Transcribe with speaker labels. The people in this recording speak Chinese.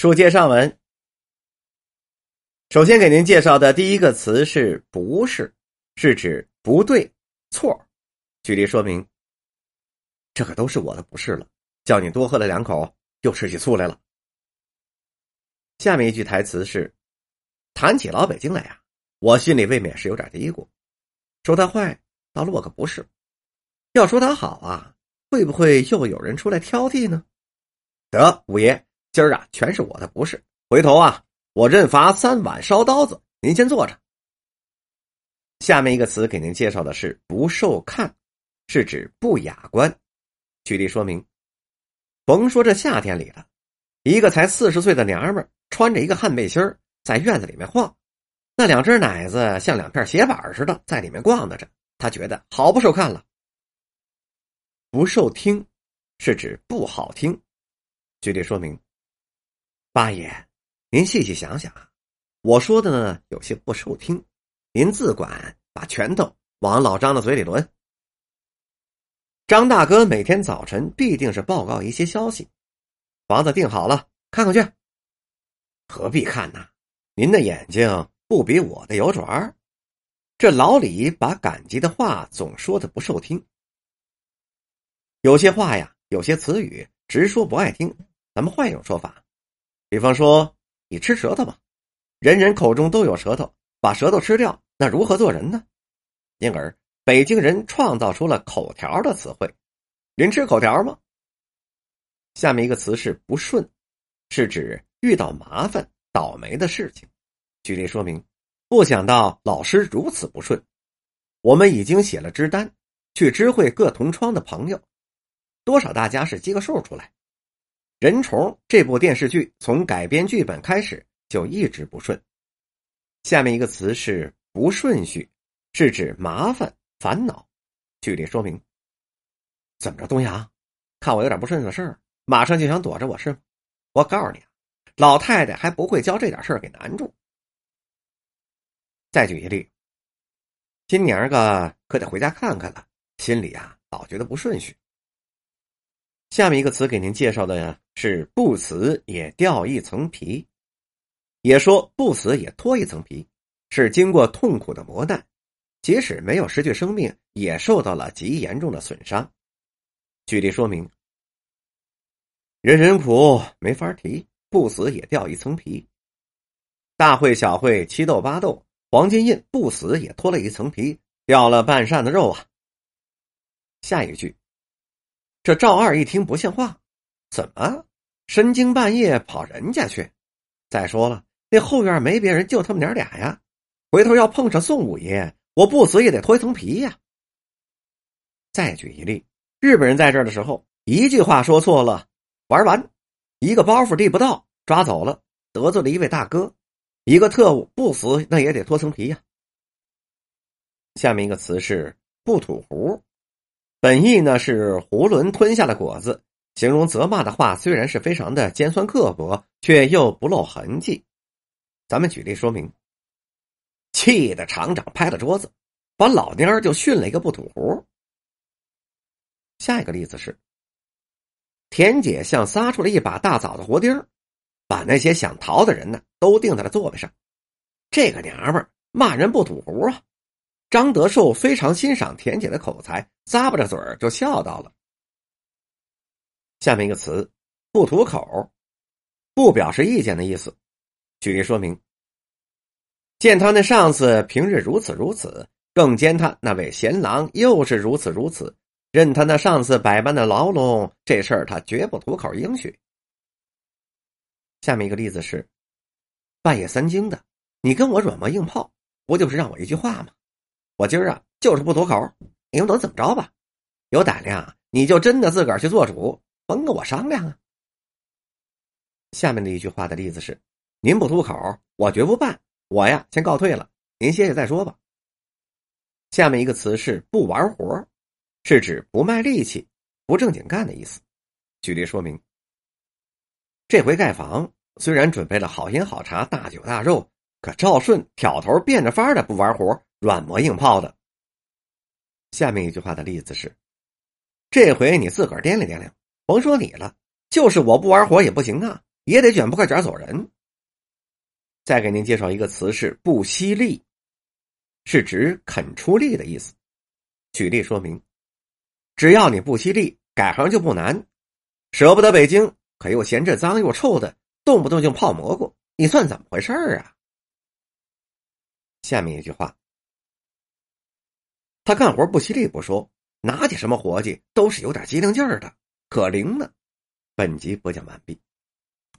Speaker 1: 书接上文，首先给您介绍的第一个词是“不是”，是指不对、错。举例说明，这可都是我的不是了。叫你多喝了两口，又吃起醋来了。下面一句台词是：“谈起老北京来呀，我心里未免是有点嘀咕。说他坏，倒落个不是；要说他好啊，会不会又有人出来挑剔呢？”得，五爷。今儿啊，全是我的不是。回头啊，我认罚三碗烧刀子。您先坐着。下面一个词给您介绍的是“不受看”，是指不雅观。举例说明：甭说这夏天里了，一个才四十岁的娘们穿着一个汗背心在院子里面晃，那两只奶子像两片鞋板似的在里面逛荡着，他觉得好不受看了。不受听，是指不好听。举例说明。八爷，您细细想想啊，我说的呢有些不受听，您自管把拳头往老张的嘴里抡。张大哥每天早晨必定是报告一些消息，房子定好了，看看去。何必看呢？您的眼睛不比我的有准儿这老李把感激的话总说的不受听，有些话呀，有些词语直说不爱听。咱们换一种说法。比方说，你吃舌头吧，人人口中都有舌头，把舌头吃掉，那如何做人呢？因而，北京人创造出了口条的词汇。您吃口条吗？下面一个词是不顺，是指遇到麻烦、倒霉的事情。举例说明：不想到老师如此不顺，我们已经写了支单，去知会各同窗的朋友，多少大家是记个数出来。《人虫》这部电视剧从改编剧本开始就一直不顺。下面一个词是“不顺序”，是指麻烦、烦恼。举例说明：怎么着，东阳，看我有点不顺的事儿，马上就想躲着我是吗？我告诉你啊，老太太还不会将这点事儿给难住。再举一例，今年个可得回家看看了，心里啊老觉得不顺序。下面一个词给您介绍的呀是“不死也掉一层皮”，也说不死也脱一层皮，是经过痛苦的磨难，即使没有失去生命，也受到了极严重的损伤。举例说明：人人苦没法提，不死也掉一层皮。大会小会七斗八斗，黄金印不死也脱了一层皮，掉了半扇子肉啊。下一句。这赵二一听不像话，怎么深更半夜跑人家去？再说了，那后院没别人，就他们娘俩呀。回头要碰上宋五爷，我不死也得脱一层皮呀。再举一例，日本人在这儿的时候，一句话说错了，玩完，一个包袱递不到，抓走了，得罪了一位大哥，一个特务不死那也得脱层皮呀。下面一个词是不吐壶。本意呢是囫囵吞下了果子，形容责骂的话虽然是非常的尖酸刻薄，却又不露痕迹。咱们举例说明，气的厂长拍了桌子，把老蔫儿就训了一个不吐胡。下一个例子是，田姐像撒出了一把大枣子活钉把那些想逃的人呢都钉在了座位上。这个娘们儿骂人不吐胡啊！张德寿非常欣赏田姐的口才，咂巴着嘴儿就笑到了。下面一个词“不吐口”，不表示意见的意思。举例说明：见他那上司平日如此如此，更见他那位贤郎又是如此如此，任他那上司百般的牢笼，这事儿他绝不吐口应许。下面一个例子是：半夜三更的，你跟我软磨硬泡，不就是让我一句话吗？我今儿啊，就是不吐口，你们能怎么着吧？有胆量，你就真的自个儿去做主，甭跟我商量啊。下面的一句话的例子是：您不吐口，我绝不办。我呀，先告退了，您歇歇再说吧。下面一个词是不玩活，是指不卖力气、不正经干的意思。举例说明：这回盖房虽然准备了好烟好茶、大酒大肉，可赵顺挑头变着法的不玩活。软磨硬泡的。下面一句话的例子是：这回你自个儿掂量掂量，甭说你了，就是我不玩活也不行啊！也得卷铺盖卷走人。再给您介绍一个词是“不惜力”，是指肯出力的意思。举例说明：只要你不惜力，改行就不难。舍不得北京，可又嫌这脏又臭的，动不动就泡蘑菇，你算怎么回事儿啊？下面一句话，他干活不犀利不说，拿起什么活计都是有点机灵劲儿的，可灵呢。本集播讲完毕。